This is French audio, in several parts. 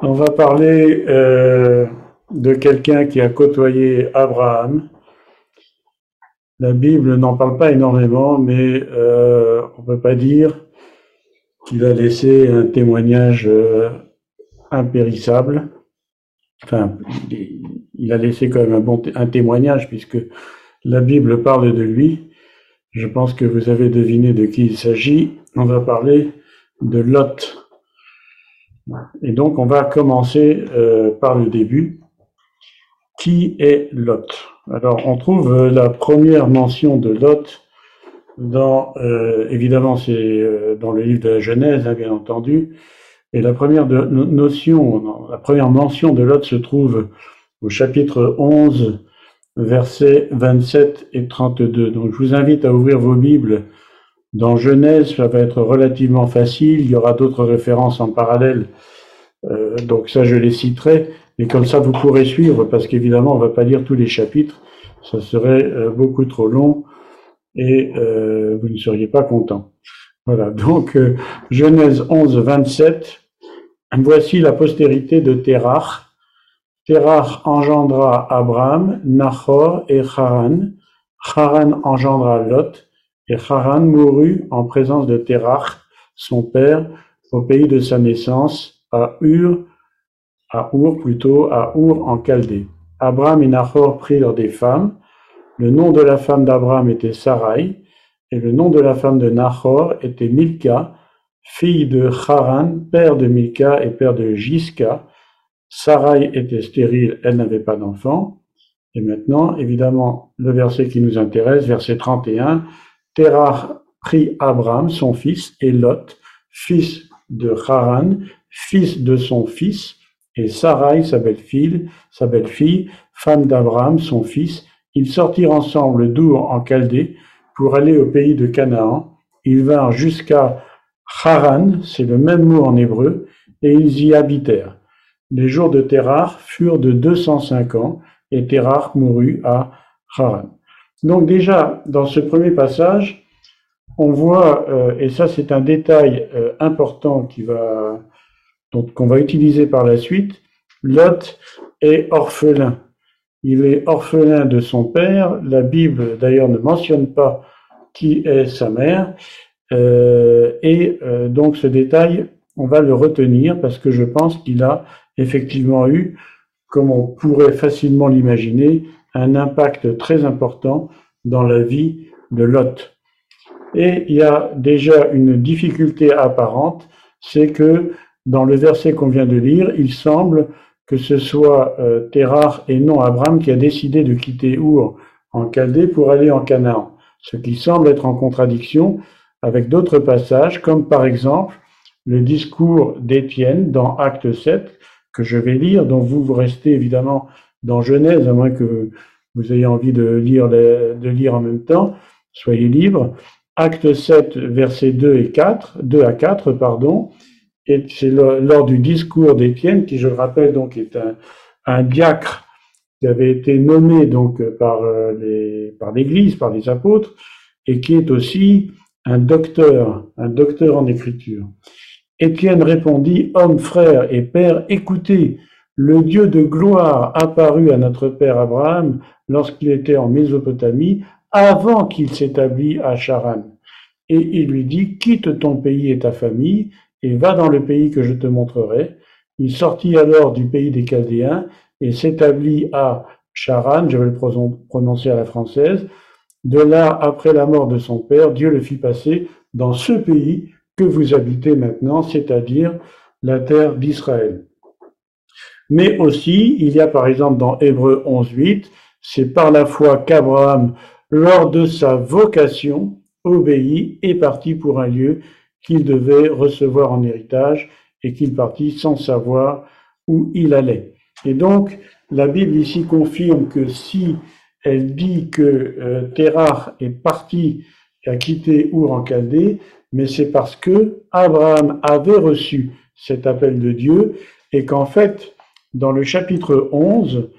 On va parler euh, de quelqu'un qui a côtoyé Abraham. La Bible n'en parle pas énormément, mais euh, on ne peut pas dire qu'il a laissé un témoignage euh, impérissable. Enfin, il a laissé quand même un bon un témoignage puisque la Bible parle de lui. Je pense que vous avez deviné de qui il s'agit. On va parler de Lot. Et donc, on va commencer euh, par le début. Qui est Lot? Alors, on trouve euh, la première mention de Lot dans, euh, évidemment, c'est dans le livre de la Genèse, hein, bien entendu. Et la première notion, la première mention de Lot se trouve au chapitre 11, versets 27 et 32. Donc, je vous invite à ouvrir vos Bibles dans Genèse, ça va être relativement facile. Il y aura d'autres références en parallèle. Euh, donc ça, je les citerai. Mais comme ça, vous pourrez suivre, parce qu'évidemment, on ne va pas lire tous les chapitres. Ça serait euh, beaucoup trop long et euh, vous ne seriez pas content. Voilà. Donc, Genèse 11, 27. Voici la postérité de Terach. Terach engendra Abraham, Nahor et Haran. Haran engendra Lot. Et Haran mourut en présence de Terach, son père, au pays de sa naissance, à Ur, à Ur plutôt, à Ur en Chaldée. Abraham et Nahor prirent des femmes. Le nom de la femme d'Abraham était Sarai, et le nom de la femme de Nahor était Milka, fille de Haran, père de Milka et père de Jiska. Sarai était stérile, elle n'avait pas d'enfant. Et maintenant, évidemment, le verset qui nous intéresse, verset 31, Terah prit Abraham, son fils, et Lot, fils de Haran, fils de son fils, et Sarai, sa belle-fille, sa belle-fille, femme d'Abraham, son fils. Ils sortirent ensemble d'Our en Chaldée pour aller au pays de Canaan. Ils vinrent jusqu'à Haran, c'est le même mot en hébreu, et ils y habitèrent. Les jours de Terah furent de 205 ans, et Terah mourut à Haran. Donc déjà, dans ce premier passage, on voit, euh, et ça c'est un détail euh, important qui va, qu'on va utiliser par la suite, Lot est orphelin. Il est orphelin de son père. La Bible d'ailleurs ne mentionne pas qui est sa mère. Euh, et donc ce détail, on va le retenir parce que je pense qu'il a effectivement eu, comme on pourrait facilement l'imaginer, un impact très important dans la vie de Lot. Et il y a déjà une difficulté apparente, c'est que dans le verset qu'on vient de lire, il semble que ce soit euh, et non Abraham qui a décidé de quitter Our en Chaldée pour aller en Canaan, ce qui semble être en contradiction avec d'autres passages, comme par exemple le discours d'Étienne dans Acte 7, que je vais lire, dont vous, vous restez évidemment dans Genèse, à moins que vous ayez envie de lire, de lire en même temps, soyez libre. Acte 7, versets 2 et 4, 2 à 4, pardon. Et c'est lors du discours d'Étienne, qui je le rappelle donc est un, diacre qui avait été nommé donc par euh, les, par l'Église, par les apôtres, et qui est aussi un docteur, un docteur en écriture. Étienne répondit, Homme, frère et père, écoutez, le Dieu de gloire apparut à notre père Abraham lorsqu'il était en Mésopotamie, avant qu'il s'établît à Charan. Et il lui dit, quitte ton pays et ta famille, et va dans le pays que je te montrerai. Il sortit alors du pays des Chaldéens et s'établit à Charan, je vais le prononcer à la française. De là, après la mort de son père, Dieu le fit passer dans ce pays que vous habitez maintenant, c'est-à-dire la terre d'Israël. Mais aussi, il y a par exemple dans Hébreu 11.8, c'est par la foi qu'Abraham, lors de sa vocation, obéit et partit pour un lieu qu'il devait recevoir en héritage et qu'il partit sans savoir où il allait. Et donc, la Bible ici confirme que si elle dit que euh, est parti a quitté Our en Chaldée, mais c'est parce que Abraham avait reçu cet appel de Dieu et qu'en fait, dans le chapitre 11,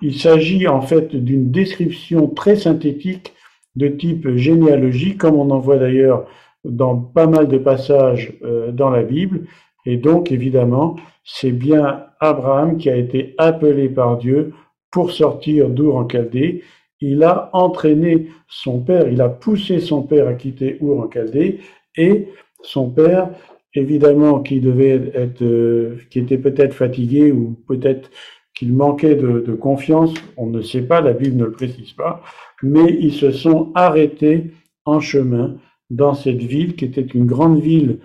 il s'agit en fait d'une description très synthétique de type généalogie, comme on en voit d'ailleurs dans pas mal de passages euh, dans la Bible. Et donc, évidemment, c'est bien Abraham qui a été appelé par Dieu pour sortir d'Our en Chaldée. Il a entraîné son père, il a poussé son père à quitter Our en Chaldée, et son père, évidemment, qui devait être, euh, qui était peut-être fatigué ou peut-être qu'il manquait de, de, confiance, on ne sait pas, la Bible ne le précise pas, mais ils se sont arrêtés en chemin dans cette ville qui était une grande ville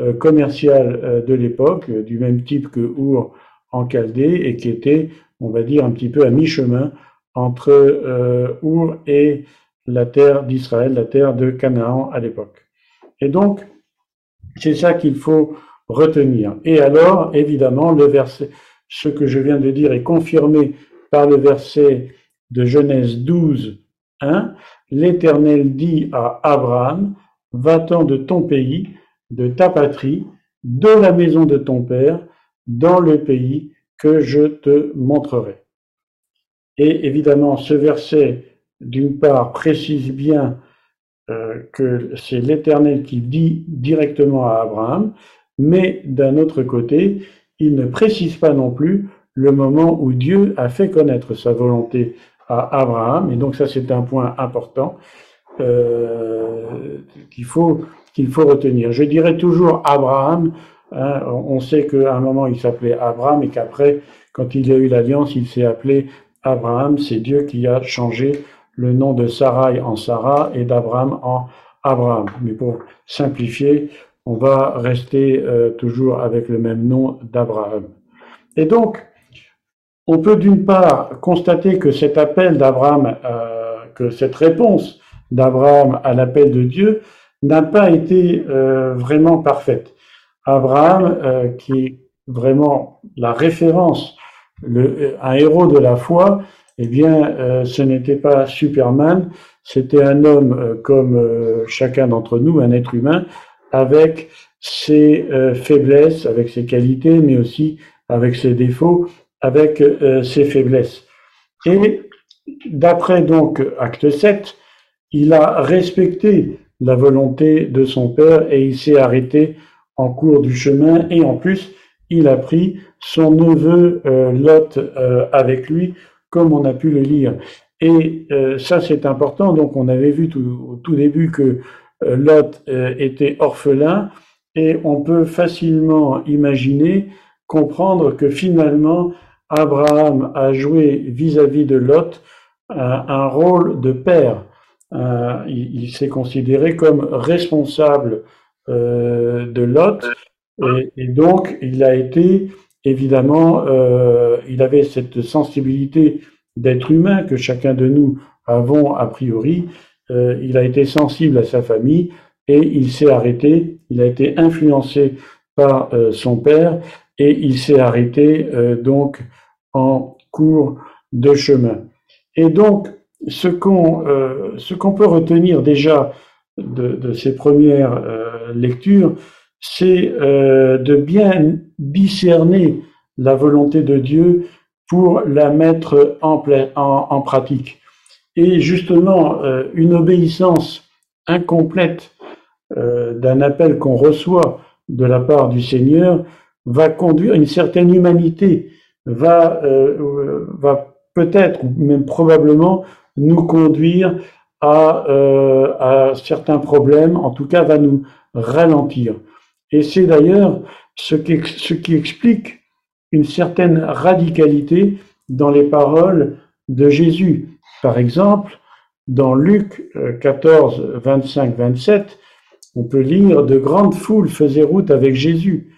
euh, commerciale euh, de l'époque, du même type que Our en Chaldée, et qui était, on va dire, un petit peu à mi-chemin entre euh, Our et la terre d'Israël, la terre de Canaan à l'époque. Et donc, c'est ça qu'il faut retenir. Et alors, évidemment, le verset, ce que je viens de dire est confirmé par le verset de Genèse 12, 1. L'Éternel dit à Abraham, va-t'en de ton pays, de ta patrie, de la maison de ton père, dans le pays que je te montrerai. Et évidemment, ce verset, d'une part, précise bien euh, que c'est l'Éternel qui dit directement à Abraham, mais d'un autre côté, il ne précise pas non plus le moment où Dieu a fait connaître sa volonté à Abraham. Et donc ça, c'est un point important euh, qu'il faut qu'il faut retenir. Je dirais toujours Abraham. Hein, on sait qu'à un moment il s'appelait Abraham et qu'après, quand il y a eu l'alliance, il s'est appelé Abraham. C'est Dieu qui a changé le nom de Sarai en Sarah et d'Abraham en Abraham. Mais pour simplifier, on va rester euh, toujours avec le même nom d'Abraham. Et donc, on peut d'une part constater que cet appel d'Abraham, euh, que cette réponse d'Abraham à l'appel de Dieu n'a pas été euh, vraiment parfaite. Abraham, qui est vraiment la référence, un héros de la foi, eh bien, euh, ce n'était pas Superman, c'était un homme comme chacun d'entre nous, un être humain, avec ses faiblesses, avec ses qualités, mais aussi avec ses défauts, avec ses faiblesses. Et d'après donc acte 7, il a respecté la volonté de son père et il s'est arrêté en cours du chemin et en plus il a pris son neveu euh, Lot euh, avec lui comme on a pu le lire. Et euh, ça c'est important, donc on avait vu tout, au tout début que Lot était orphelin et on peut facilement imaginer, comprendre que finalement Abraham a joué vis-à-vis de Lot un rôle de père euh, il, s'est considéré comme responsable euh, de Lot et, donc il a été évidemment, euh, il avait cette sensibilité d'être humain que chacun de nous avons a priori. il a été sensible à sa famille et il s'est arrêté. Il a été influencé par son père et il s'est arrêté donc en cours de chemin. Et donc, ce qu'on euh, peut retenir déjà de, ces premières euh, lectures, c'est euh, de bien discerner la volonté de Dieu pour la mettre en, pratique. Et justement, une obéissance incomplète d'un appel qu'on reçoit de la part du Seigneur va conduire une certaine humanité, va, va peut-être, même probablement, nous conduire à, euh, à certains problèmes, en tout cas va nous ralentir. Et c'est d'ailleurs ce qui, explique une certaine radicalité dans les paroles de Jésus. Par exemple, dans Luc 14, 25, 27, on peut lire de grandes foules faisaient route avec Jésus.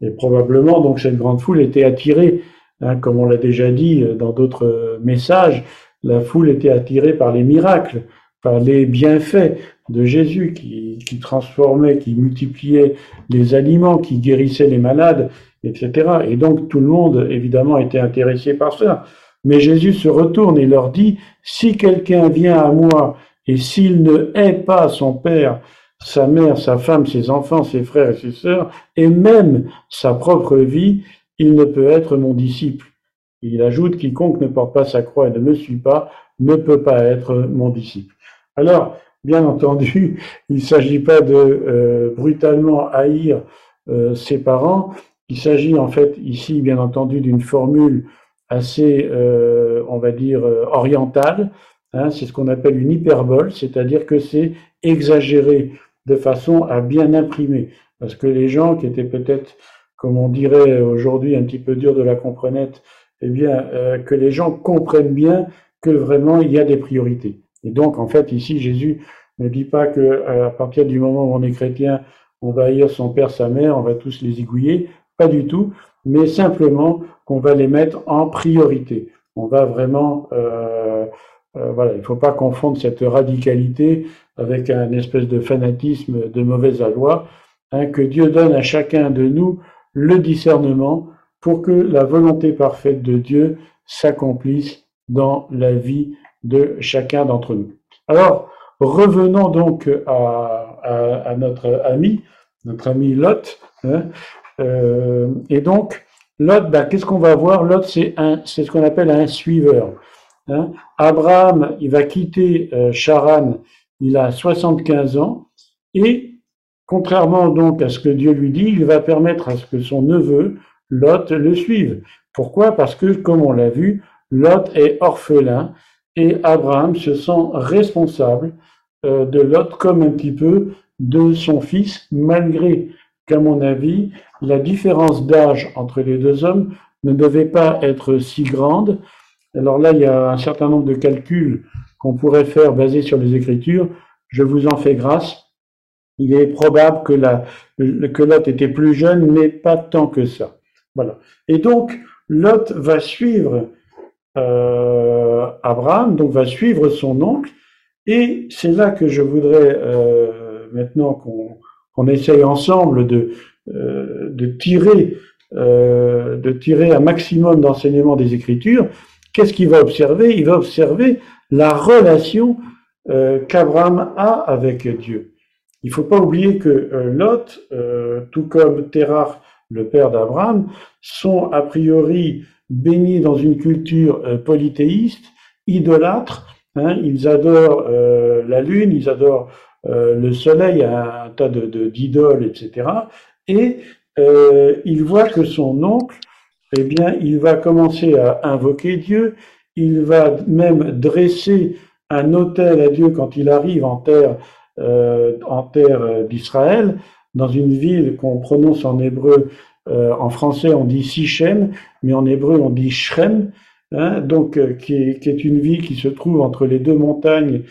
Et probablement, donc, cette grande foule était attirée, hein, comme on l'a déjà dit dans d'autres messages, la foule était attirée par les miracles, par les bienfaits de Jésus qui, transformait, qui multipliait les aliments, qui guérissait les malades, etc. Et donc tout le monde, évidemment, était intéressé par ça. Mais Jésus se retourne et leur dit, si quelqu'un vient à moi et s'il ne hait pas son père, sa mère, sa femme, ses enfants, ses frères et ses sœurs, et même sa propre vie, il ne peut être mon disciple. Il ajoute, quiconque ne porte pas sa croix et ne me suit pas ne peut pas être mon disciple. Alors, bien entendu, il ne s'agit pas de euh, brutalement haïr ses parents. Il s'agit en fait ici, bien entendu, d'une formule assez, on va dire, orientale. Hein, c'est ce qu'on appelle une hyperbole, c'est-à-dire que c'est exagéré de façon à bien imprimer. Parce que les gens qui étaient peut-être, comme on dirait aujourd'hui, un petit peu durs de la comprenette, eh bien, euh, que les gens comprennent bien que vraiment il y a des priorités. Et donc, en fait, ici, Jésus ne dit pas que euh, à partir du moment où on est chrétien, on va haïr son père, sa mère, on va tous les égouiller. Pas du tout, mais simplement qu'on va les mettre en priorité. On va vraiment, euh, voilà, il ne faut pas confondre cette radicalité avec un espèce de fanatisme de mauvaise aloi. Hein, que Dieu donne à chacun de nous le discernement pour que la volonté parfaite de Dieu s'accomplisse dans la vie de chacun d'entre nous. Alors, revenons donc à, notre ami, notre ami Lot. Hein. Euh, et donc, Lot, ben, qu'est-ce qu'on va voir? Lot, c'est ce qu'on appelle un suiveur. Hein. Abraham, il va quitter euh, Charan, il a 75 ans, et contrairement donc à ce que Dieu lui dit, il va permettre à ce que son neveu, Lot le suive. Pourquoi? Parce que, comme on l'a vu, Lot est orphelin et Abraham se sent responsable euh, de Lot comme un petit peu de son fils, malgré qu'à mon avis, la différence d'âge entre les deux hommes ne devait pas être si grande. Alors là, il y a un certain nombre de calculs qu'on pourrait faire basés sur les Écritures. Je vous en fais grâce. Il est probable que, la, que Lot était plus jeune, mais pas tant que ça. Voilà. Et donc, Lot va suivre euh, Abraham, donc va suivre son oncle, et c'est là que je voudrais euh, maintenant qu'on essaye ensemble de, euh, de tirer de tirer un maximum d'enseignements des Écritures. Qu'est-ce qu'il va observer? Il va observer la relation qu'Abraham a avec Dieu. Il ne faut pas oublier que Lot, tout comme Terah le père d'Abraham, sont a priori bénis dans une culture euh, polythéiste, idolâtre. Hein, ils adorent euh, la lune, ils adorent euh, le soleil, un, tas de d'idoles, etc. Et il voit que son oncle, eh bien, il va commencer à invoquer Dieu. Il va même dresser un autel à Dieu quand il arrive en terre, en terre d'Israël dans une ville qu'on prononce en hébreu, euh, en français on dit Sichem, mais en hébreu on dit Shrem, hein, donc euh, qui, est, une ville qui se trouve entre les deux montagnes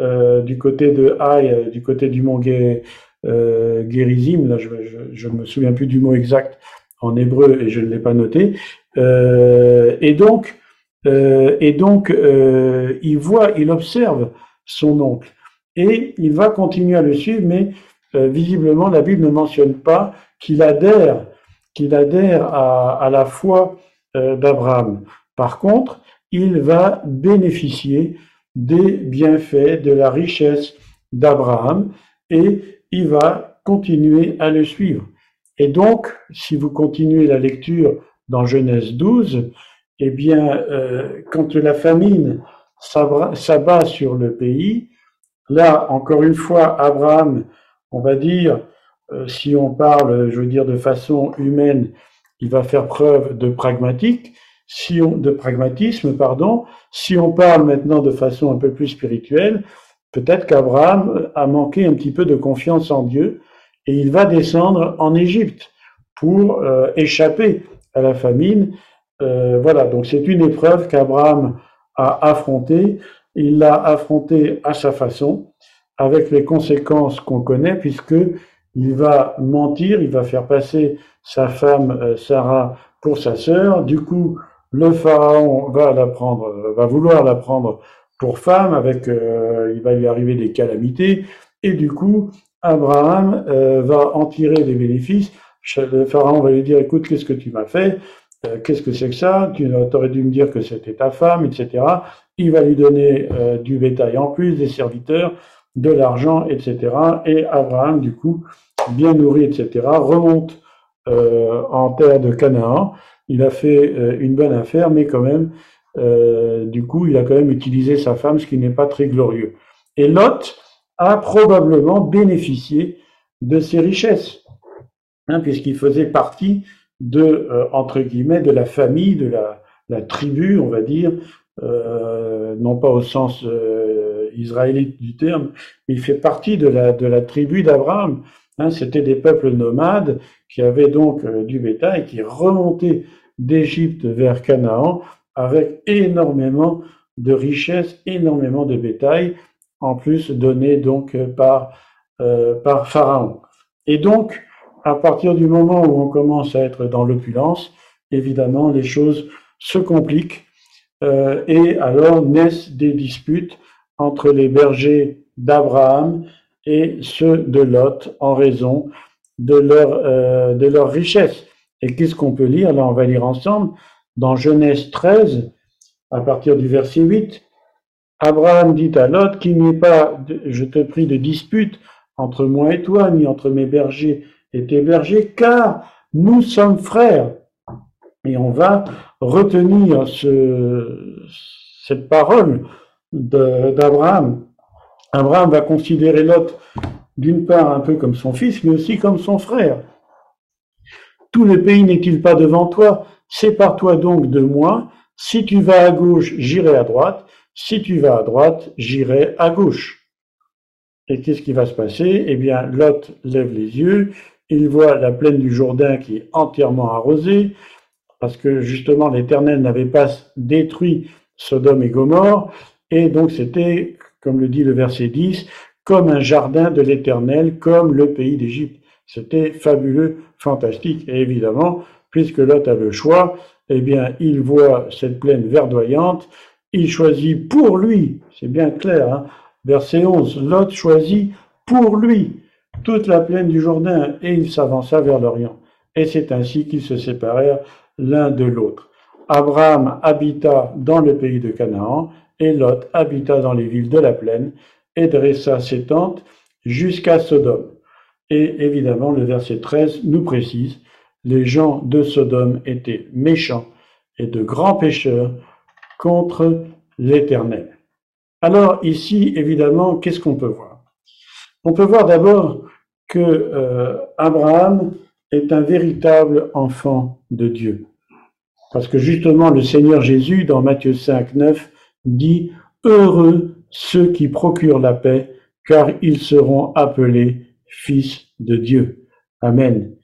euh, du côté de Haï, du côté du mont Gerizim, là je, je, me souviens plus du mot exact en hébreu et je ne l'ai pas noté, et donc et donc il voit, il observe son oncle. Et il va continuer à le suivre, mais euh, visiblement, la Bible ne mentionne pas qu'il adhère, qu'il adhère à, la foi euh, d'Abraham. Par contre, il va bénéficier des bienfaits, de la richesse d'Abraham et il va continuer à le suivre. Et donc, si vous continuez la lecture dans Genèse 12, eh bien, euh, quand la famine s'abat sur le pays, là, encore une fois, Abraham on va dire, si on parle, je veux dire, de façon humaine, il va faire preuve de pragmatique, si on, de pragmatisme, pardon. Si on parle maintenant de façon un peu plus spirituelle, peut-être qu'Abraham a manqué un petit peu de confiance en Dieu et il va descendre en Égypte pour euh, échapper à la famine. Euh, voilà, donc c'est une épreuve qu'Abraham a affrontée. Il l'a affrontée à sa façon avec les conséquences qu'on connaît, puisque il va mentir, il va faire passer sa femme euh, Sarah pour sa sœur. Du coup, le pharaon va la prendre, euh, va vouloir la prendre pour femme, avec, euh, il va lui arriver des calamités, et du coup, Abraham va en tirer des bénéfices. Le pharaon va lui dire, écoute, qu'est-ce que tu m'as fait? Qu'est-ce que c'est que ça? Tu aurais dû me dire que c'était ta femme, etc. Il va lui donner du bétail en plus, des serviteurs de l'argent, etc. Et Abraham, du coup, bien nourri, etc., remonte euh, en terre de Canaan. Il a fait euh, une bonne affaire, mais quand même, euh, du coup, il a quand même utilisé sa femme, ce qui n'est pas très glorieux. Et Lot a probablement bénéficié de ses richesses. hein, puisqu'il faisait partie de, entre guillemets, de la famille, de la, tribu, on va dire, non pas au sens israélite du terme, mais il fait partie de la, tribu d'Abraham. Hein, C'était des peuples nomades qui avaient donc euh, du bétail, qui remontaient d'Égypte vers Canaan avec énormément de richesses, énormément de bétail, en plus donné donc par, euh, par Pharaon. Et donc, à partir du moment où on commence à être dans l'opulence, évidemment, les choses se compliquent euh, et alors naissent des disputes entre les bergers d'Abraham et ceux de Lot en raison de leur, euh, de leur richesse. Et qu'est-ce qu'on peut lire? Là, on va lire ensemble dans Genèse 13, à partir du verset 8. Abraham dit à Lot qu'il n'y ait pas, je te prie, de dispute entre moi et toi, ni entre mes bergers et tes bergers, car nous sommes frères. Et on va retenir ce, cette parole d'Abraham. Abraham va considérer Lot d'une part un peu comme son fils, mais aussi comme son frère. Tout le pays n'est-il pas devant toi? Sépare-toi donc de moi. Si tu vas à gauche, j'irai à droite. Si tu vas à droite, j'irai à gauche. Et qu'est-ce qui va se passer? Eh bien, Lot lève les yeux, il voit la plaine du Jourdain qui est entièrement arrosée, parce que justement l'Éternel n'avait pas détruit Sodome et Gomorre, et donc c'était, comme le dit le verset 10, comme un jardin de l'Éternel, comme le pays d'Égypte. C'était fabuleux, fantastique, et évidemment, puisque Lot a le choix, eh bien, il voit cette plaine verdoyante, il choisit pour lui, c'est bien clair, hein, verset 11, Lot choisit pour lui toute la plaine du Jourdain, et il s'avança vers l'Orient. Et c'est ainsi qu'ils se séparèrent l'un de l'autre. Abraham habita dans le pays de Canaan, et Lot habita dans les villes de la plaine, et dressa ses tentes jusqu'à Sodome. Et évidemment, le verset 13 nous précise, les gens de Sodome étaient méchants et de grands pécheurs contre l'Éternel. Alors ici, évidemment, qu'est-ce qu'on peut voir? On peut voir d'abord que euh, Abraham est un véritable enfant de Dieu. Parce que justement, le Seigneur Jésus, dans Matthieu 5, 9, dit Heureux ceux qui procurent la paix, car ils seront appelés fils de Dieu. Amen.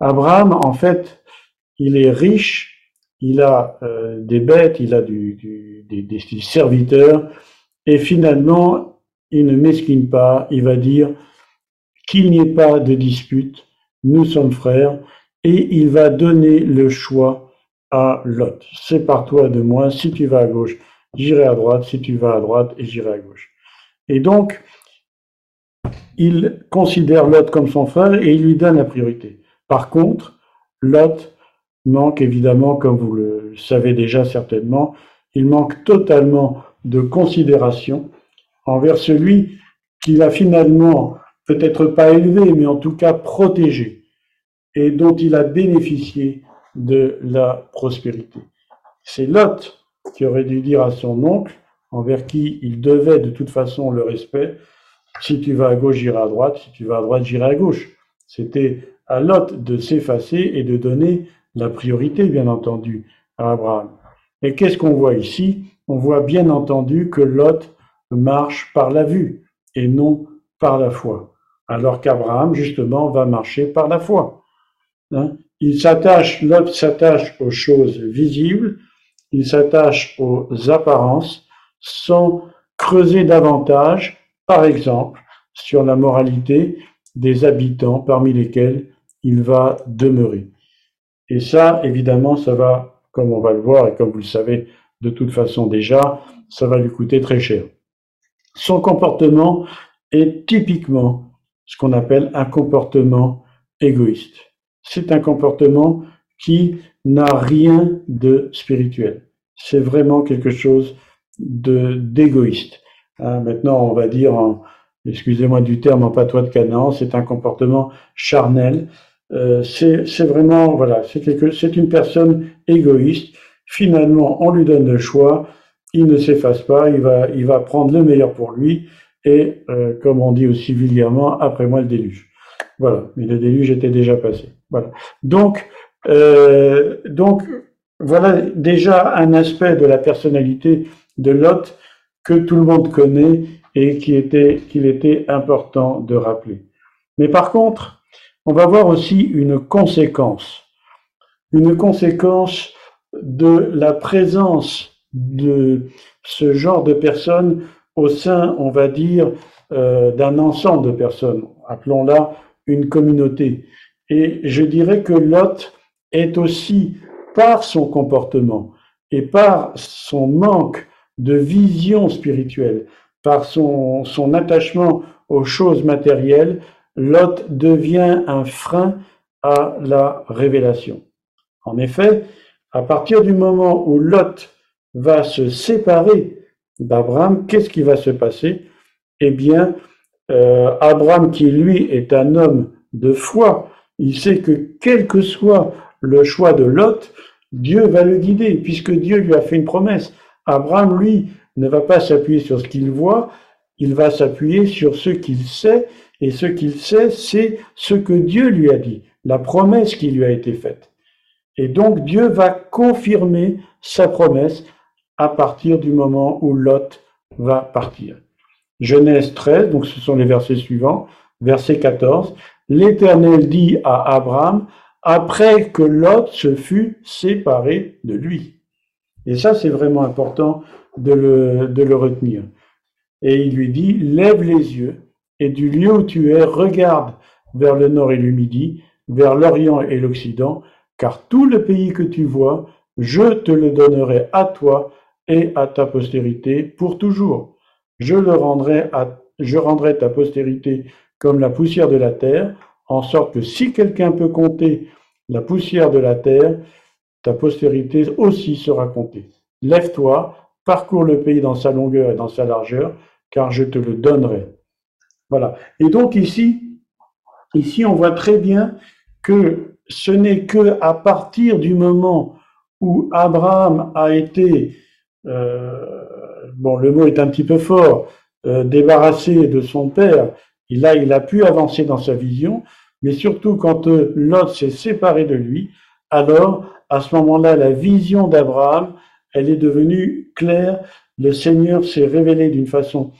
Abraham, en fait, il est riche, il a euh, des bêtes, il a des, des, serviteurs, et finalement, il ne mesquine pas, il va dire qu'il n'y ait pas de dispute, nous sommes frères, et il va donner le choix à Lot. Sépare-toi de moi, si tu vas à gauche, j'irai à droite, si tu vas à droite, et j'irai à gauche. Et donc, il considère Lot comme son frère et il lui donne la priorité. Par contre, Lot manque évidemment, comme vous le savez déjà certainement, il manque totalement de considération envers celui qu'il a finalement peut-être pas élevé, mais en tout cas protégé, et dont il a bénéficié de la prospérité. C'est Lot qui aurait dû dire à son oncle, envers qui il devait de toute façon le respect, si tu vas à gauche, j'irai à droite, si tu vas à droite, j'irai à gauche. C'était à Lot de s'effacer et de donner la priorité, bien entendu, à Abraham. Et qu'est-ce qu'on voit ici? On voit bien entendu que Lot marche par la vue et non par la foi, alors qu'Abraham, justement, va marcher par la foi. Hein il s'attache, Lot s'attache aux choses visibles, il s'attache aux apparences sans creuser davantage, par exemple, sur la moralité des habitants parmi lesquels il va demeurer. Et ça, évidemment, ça va, comme on va le voir et comme vous le savez de toute façon déjà, ça va lui coûter très cher. Son comportement est typiquement ce qu'on appelle un comportement égoïste. C'est un comportement qui n'a rien de spirituel. C'est vraiment quelque chose de d'égoïste. Hein, maintenant, on va dire, excusez-moi du terme en patois de Canaan, c'est un comportement charnel. Euh, c'est vraiment, voilà, c'est une personne égoïste. Finalement, on lui donne le choix, il ne s'efface pas, il va, prendre le meilleur pour lui, et euh, comme on dit aussi vulgairement, après moi le déluge. Voilà, mais le déluge était déjà passé. Voilà. Donc, euh, donc voilà déjà un aspect de la personnalité de Lot que tout le monde connaît et qui était qu'il était important de rappeler. Mais par contre, on va voir aussi une conséquence, une conséquence de la présence de ce genre de personnes au sein, on va dire, euh, d'un ensemble de personnes. Appelons-la une communauté. Et je dirais que Lot est aussi, par son comportement et par son manque de vision spirituelle, par son, son attachement aux choses matérielles, Lot devient un frein à la révélation. En effet, à partir du moment où Lot va se séparer d'Abraham, qu'est-ce qui va se passer? Eh bien, euh, Abraham, qui lui est un homme de foi, il sait que quel que soit le choix de Lot, Dieu va le guider, puisque Dieu lui a fait une promesse. Abraham, lui, ne va pas s'appuyer sur ce qu'il voit, il va s'appuyer sur ce qu'il sait, et ce qu'il sait, c'est ce que Dieu lui a dit, la promesse qui lui a été faite. Et donc Dieu va confirmer sa promesse à partir du moment où Lot va partir. Genèse 13, donc ce sont les versets suivants, verset 14, l'Éternel dit à Abraham, après que Lot se fut séparé de lui. Et ça, c'est vraiment important de le, de le retenir. Et il lui dit, lève les yeux, et du lieu où tu es, regarde vers le nord et le midi, vers l'Orient et l'Occident, car tout le pays que tu vois, je te le donnerai à toi et à ta postérité pour toujours. Je rendrai ta postérité comme la poussière de la terre, en sorte que si quelqu'un peut compter la poussière de la terre, ta postérité aussi sera comptée. Lève-toi, parcours le pays dans sa longueur et dans sa largeur, car je te le donnerai. Voilà. Et donc ici, ici, on voit très bien que ce n'est que à partir du moment où Abraham a été, euh, bon, le mot est un petit peu fort, euh, débarrassé de son père, il a, il a pu avancer dans sa vision, mais surtout quand euh, s'est séparé de lui, alors à ce moment-là, la vision d'Abraham, elle est devenue claire. Le Seigneur s'est révélé d'une façon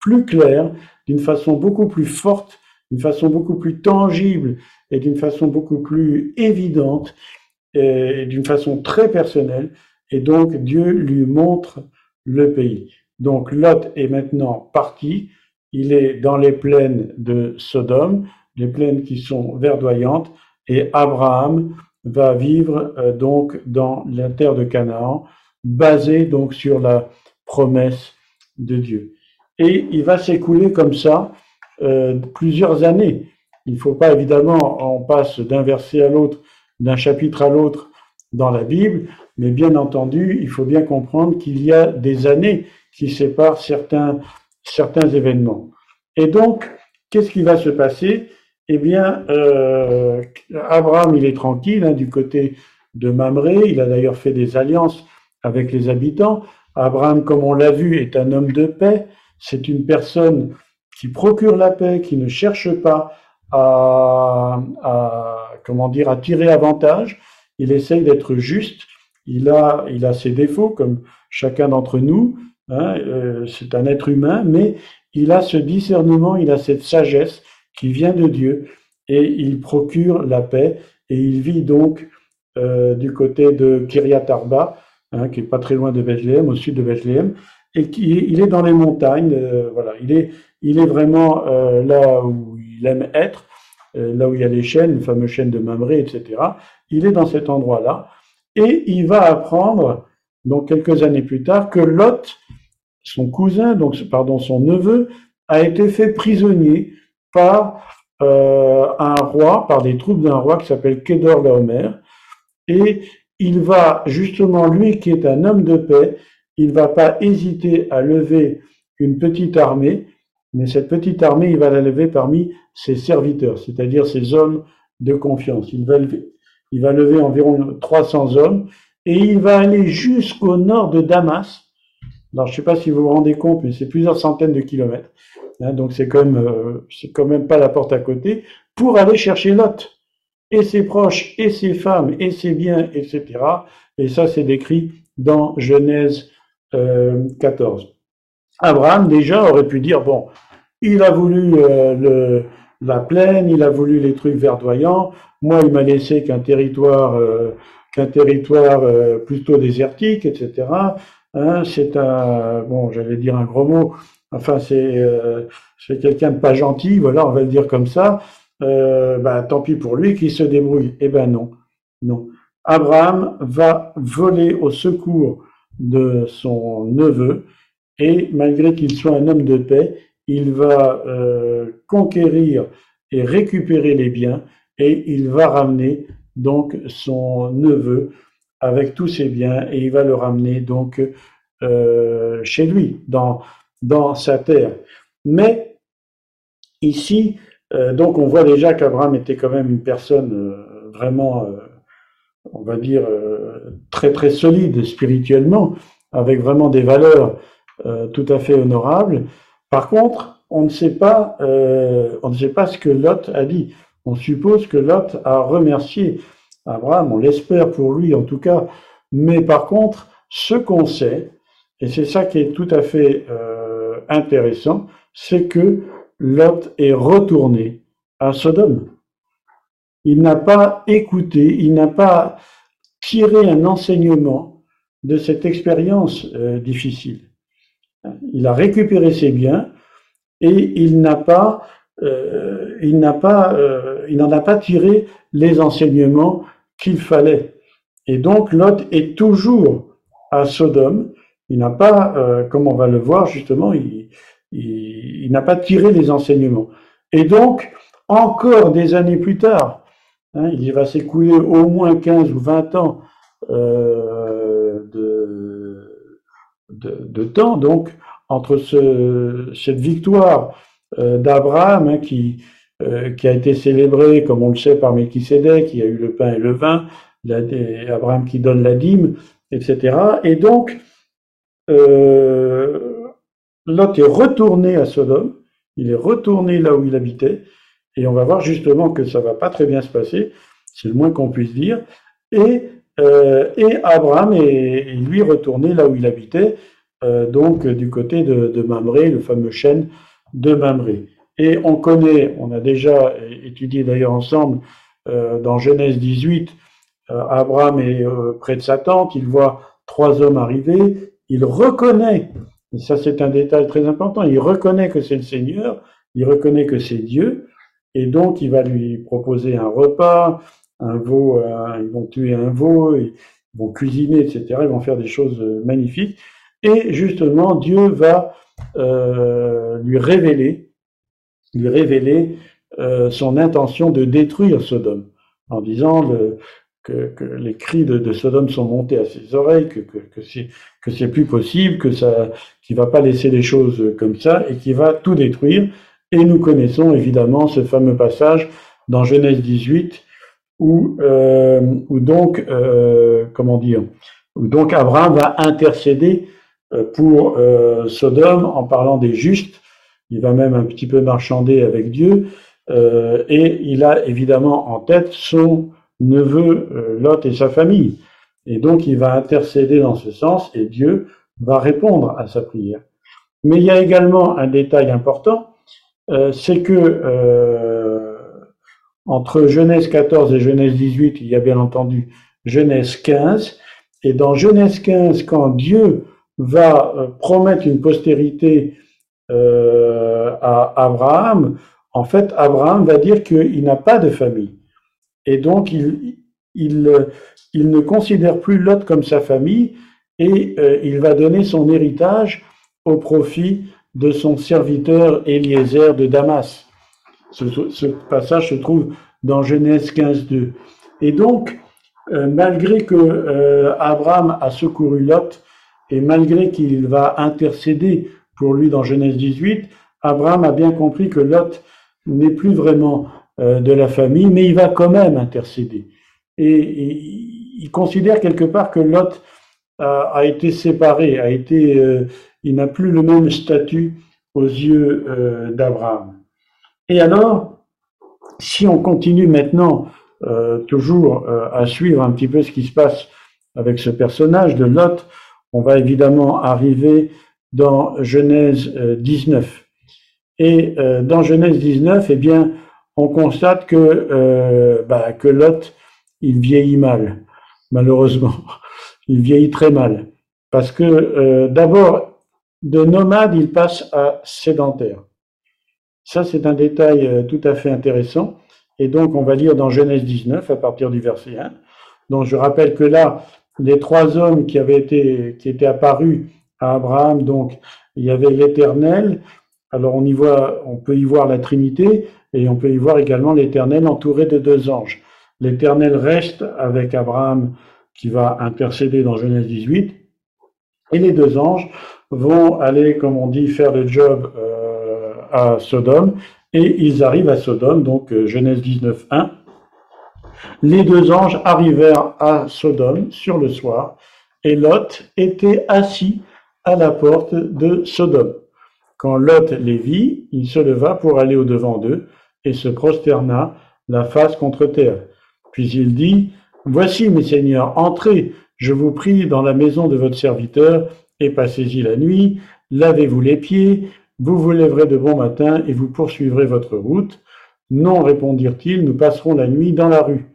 plus claire, d'une façon beaucoup plus forte, d'une façon beaucoup plus tangible et d'une façon beaucoup plus évidente et d'une façon très personnelle. Et donc Dieu lui montre le pays. Donc Lot est maintenant parti. Il est dans les plaines de Sodome, les plaines qui sont verdoyantes, et Abraham va vivre euh, donc dans la terre de Canaan, basé donc sur la promesse de Dieu. Et il va s'écouler comme ça euh, plusieurs années. Il ne faut pas évidemment, on passe d'un verset à l'autre, d'un chapitre à l'autre dans la Bible, mais bien entendu, il faut bien comprendre qu'il y a des années qui séparent certains, certains événements. Et donc, qu'est-ce qui va se passer? Eh bien, euh, Abraham, il est tranquille hein, du côté de Mamré, il a d'ailleurs fait des alliances avec les habitants. Abraham, comme on l'a vu, est un homme de paix, c'est une personne qui procure la paix, qui ne cherche pas à, comment dire, à tirer avantage. Il essaye d'être juste. Il a, il a ses défauts, comme chacun d'entre nous. Hein, euh, c'est un être humain, mais il a ce discernement, il a cette sagesse qui vient de Dieu et il procure la paix et il vit donc euh, du côté de Kiryat Arba, hein, qui est pas très loin de Bethléem, au sud de Bethléem, et qui il est dans les montagnes. Euh, voilà, il est il est vraiment euh, là où il aime être, euh, là où il y a les chaînes, les fameuses chaînes de Mamré, etc. Il est dans cet endroit-là et il va apprendre, donc quelques années plus tard, que Lot, son cousin, donc pardon, son neveu, a été fait prisonnier par euh, un roi, par des troupes d'un roi qui s'appelle Kedor Laomer, et il va justement, lui qui est un homme de paix, il va pas hésiter à lever une petite armée mais cette petite armée, il va la lever parmi ses serviteurs, c'est-à-dire ses hommes de confiance. Il va, lever, il va lever environ 300 hommes et il va aller jusqu'au nord de Damas. Alors, je ne sais pas si vous vous rendez compte, mais c'est plusieurs centaines de kilomètres. Hein, donc, c'est quand même, euh, quand même pas la porte à côté pour aller chercher Lot, et ses proches, et ses femmes, et ses biens, etc. Et ça, c'est décrit dans Genèse 14. Euh, Abraham, déjà, aurait pu dire, bon, il a voulu euh, le, la plaine, il a voulu les trucs verdoyants, moi, il m'a laissé qu'un territoire, euh, qu'un territoire plutôt désertique, etc. Hein, c'est un, bon, j'allais dire un gros mot, enfin, c'est c'est quelqu'un de pas gentil, voilà, on va le dire comme ça, euh, bah, tant pis pour lui, qui se débrouille. Eh ben non, non. Abraham va voler au secours de son neveu et malgré qu'il soit un homme de paix, il va euh, conquérir et récupérer les biens et il va ramener donc son neveu avec tous ses biens et il va le ramener donc euh, chez lui, dans, sa terre. Mais ici, euh, donc on voit déjà qu'Abraham était quand même une personne vraiment, on va dire, très très solide spirituellement, avec vraiment des valeurs tout à fait honorables. Par contre, on ne sait pas, on ne sait pas ce que Lot a dit. On suppose que Lot a remercié Abraham, on l'espère pour lui en tout cas. Mais par contre, ce qu'on sait, et c'est ça qui est tout à fait intéressant, c'est que Lot est retourné à Sodome. Il n'a pas écouté, il n'a pas tiré un enseignement de cette expérience euh, difficile. Il a récupéré ses biens et il n'a pas, euh, il n'a pas, euh, il n'en a pas tiré les enseignements qu'il fallait. Et donc Lot est toujours à Sodome. Il n'a pas, comme on va le voir justement, il, n'a pas tiré les enseignements. Et donc, encore des années plus tard, hein, il va s'écouler au moins 15 ou 20 ans euh, de, temps, donc, entre ce, cette victoire euh, d'Abraham, hein, qui, euh, qui a été célébrée, comme on le sait, par Melchisédek, qui a eu le pain et le vin, Abraham qui donne la dîme, etc. Et donc, euh, Lot est retourné à Sodome, il est retourné là où il habitait, et on va voir justement que ça va pas très bien se passer, c'est le moins qu'on puisse dire, et, et Abraham est, lui retourné là où il habitait, euh, donc du côté de, Mamré, le fameux chêne de Mamré. Et on connaît, on a déjà étudié d'ailleurs ensemble euh, dans Genèse 18, Abraham est près de sa tente, il voit trois hommes arriver, il reconnaît et ça, c'est un détail très important. Il reconnaît que c'est le Seigneur, il reconnaît que c'est Dieu, et donc il va lui proposer un repas, un veau, euh, ils vont tuer un veau, ils vont cuisiner, etc. Ils vont faire des choses euh, magnifiques. Et justement, Dieu va euh, lui révéler, lui révéler son intention de détruire Sodome, en disant que, les cris de, Sodome sont montés à ses oreilles, que, que, que c'est que c'est plus possible, que ça, qu'il va pas laisser les choses comme ça et qu'il va tout détruire. Et nous connaissons évidemment ce fameux passage dans Genèse 18 où, euh, donc, euh, comment dire, donc Abraham va intercéder euh, pour Sodome en parlant des justes. Il va même un petit peu marchander avec Dieu. Euh, et il a évidemment en tête son neveu Lot et sa famille. Et donc il va intercéder dans ce sens et Dieu va répondre à sa prière. Mais il y a également un détail important, euh, c'est que entre Genèse 14 et Genèse 18, il y a bien entendu Genèse 15. Et dans Genèse 15, quand Dieu va promettre une postérité à Abraham, en fait, Abraham va dire qu'il n'a pas de famille. Et donc, il, il ne considère plus Lot comme sa famille et euh, il va donner son héritage au profit de son serviteur Eliezer de Damas. Ce, passage se trouve dans Genèse 15, 2. Et donc, euh, malgré que euh, Abraham a secouru Lot et malgré qu'il va intercéder pour lui dans Genèse 18, Abraham a bien compris que Lot n'est plus vraiment de la famille, mais il va quand même intercéder et, il considère quelque part que Lot a, été séparé, a été, euh, il n'a plus le même statut aux yeux euh, d'Abraham. Et alors, Si on continue maintenant euh, toujours euh, à suivre un petit peu ce qui se passe avec ce personnage de Lot, on va évidemment arriver dans Genèse 19. Et dans Genèse 19, eh bien, on constate que, bah, que Lot, il vieillit mal, malheureusement. Il vieillit très mal. Parce que d'abord, de nomade, il passe à sédentaire. Ça, c'est un détail euh, tout à fait intéressant. Et donc, on va lire dans Genèse 19, à partir du verset 1. Donc, je rappelle que là, les trois hommes qui avaient été, qui étaient apparus à Abraham, donc, il y avait l'Éternel. Alors, on y voit, on peut y voir la Trinité, et on peut y voir également l'Éternel entouré de deux anges. L'Éternel reste avec Abraham, qui va intercéder dans Genèse 18, et les deux anges vont aller, comme on dit, faire le job euh, à Sodome, et ils arrivent à Sodome, donc euh, Genèse 19, 1. Les deux anges arrivèrent à Sodome sur le soir, et Lot était assis à la porte de Sodome. Quand Lot les vit, il se leva pour aller au-devant d'eux, et se prosterna la face contre terre. Puis il dit, Voici, mes seigneurs, entrez, je vous prie, dans la maison de votre serviteur, et passez-y la nuit, lavez-vous les pieds, vous vous lèverez de bon matin et vous poursuivrez votre route. Non, répondirent-ils, nous passerons la nuit dans la rue.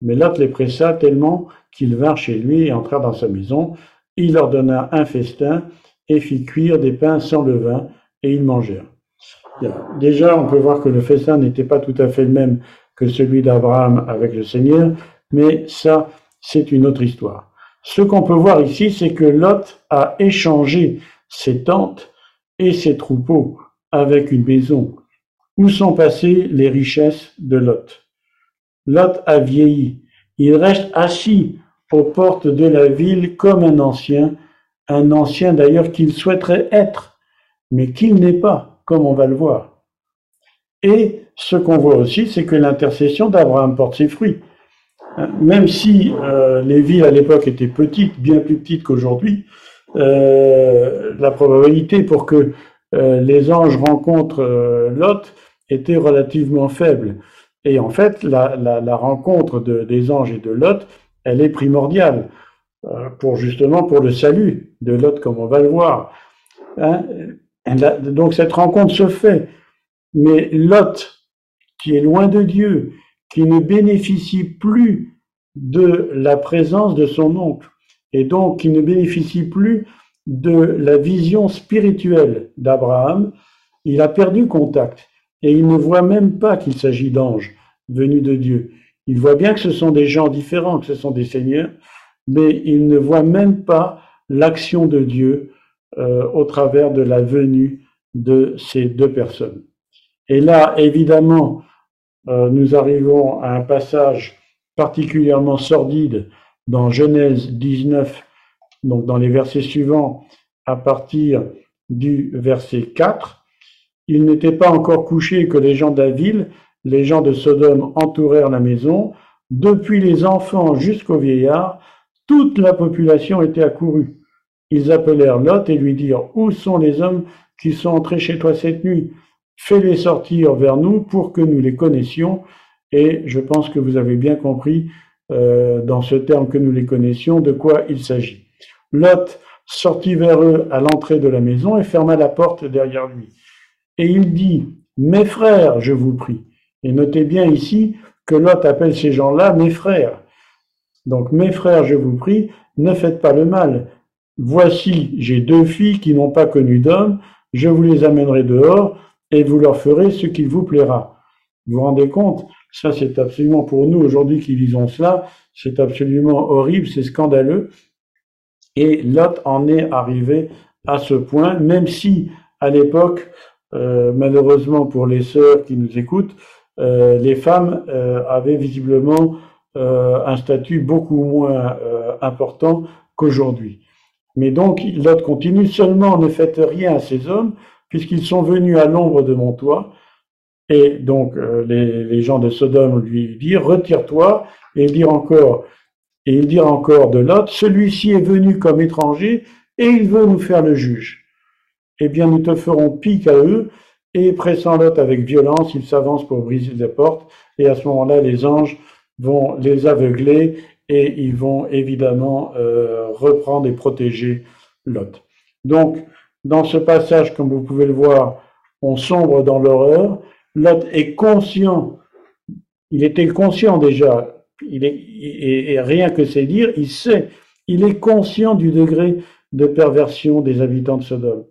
Mais Lot les pressa tellement qu'ils vinrent chez lui et entrèrent dans sa maison. Il leur donna un festin et fit cuire des pains sans levain, et ils mangèrent. Déjà, on peut voir que le festin n'était pas tout à fait le même que celui d'Abraham avec le Seigneur, mais ça, c'est une autre histoire. Ce qu'on peut voir ici, c'est que Lot a échangé ses tentes et ses troupeaux avec une maison. Où sont passées les richesses de Lot Lot a vieilli. Il reste assis aux portes de la ville comme un ancien, un ancien d'ailleurs qu'il souhaiterait être, mais qu'il n'est pas, comme on va le voir. Et ce qu'on voit aussi, c'est que l'intercession d'Abraham porte ses fruits. Même si euh, les villes à l'époque étaient petites, bien plus petites qu'aujourd'hui, euh, la probabilité pour que euh, les anges rencontrent Lot était relativement faible. Et en fait, la, rencontre des anges et de Lot, elle est primordiale pour justement pour le salut de Lot, comme on va le voir. Hein. donc cette rencontre se fait, mais Lot, qui est loin de Dieu, qui ne bénéficie plus de la présence de son oncle et donc qui ne bénéficie plus de la vision spirituelle d'Abraham, il a perdu contact et il ne voit même pas qu'il s'agit d'anges venus de Dieu. Il voit bien que ce sont des gens différents, que ce sont des seigneurs, mais il ne voit même pas l'action de Dieu euh, au travers de la venue de ces deux personnes. Et là, évidemment, euh, nous arrivons à un passage particulièrement sordide dans Genèse 19, donc dans les versets suivants, à partir du verset 4. Il n'était pas encore couché que les gens de la ville, les gens de Sodome entourèrent la maison. Depuis les enfants jusqu'aux vieillards, toute la population était accourue. Ils appelèrent Lot et lui dirent, Où sont les hommes qui sont entrés chez toi cette nuit? Fais-les sortir vers nous pour que nous les connaissions. Et je pense que vous avez bien compris dans ce terme que nous les connaissions de quoi il s'agit. Lot sortit vers eux à l'entrée de la maison et ferma la porte derrière lui. Et il dit, mes frères, je vous prie. Et notez bien ici que Lot appelle ces gens-là mes frères. Donc, mes frères, je vous prie, ne faites pas le mal. Voici, j'ai deux filles qui n'ont pas connu d'homme, je vous les amènerai dehors, et vous leur ferez ce qu'il vous plaira. Vous vous rendez compte Ça, c'est absolument pour nous aujourd'hui qui lisons cela, c'est absolument horrible, c'est scandaleux. Et Lot en est arrivé à ce point, même si à l'époque, euh, malheureusement pour les sœurs qui nous écoutent, euh, les femmes euh, avaient visiblement un statut beaucoup moins important qu'aujourd'hui. Mais donc, Lot continue seulement, ne faites rien à ces hommes, puisqu'ils sont venus à l'ombre de mon toit. Et donc euh, les, gens de Sodome lui dirent, retire-toi, et il dit encore, et il encore de Lot, celui-ci est venu comme étranger, et il veut nous faire le juge. Eh bien, nous te ferons pique à eux, et pressant Lot avec violence, il s'avance pour briser la porte, et à ce moment-là, les anges vont les aveugler et ils vont évidemment euh, reprendre et protéger Lot. Donc, dans ce passage, comme vous pouvez le voir, on sombre dans l'horreur. Lot est conscient, il était conscient déjà, il est, et, rien que c'est dire, il sait, il est conscient du degré de perversion des habitants de Sodome.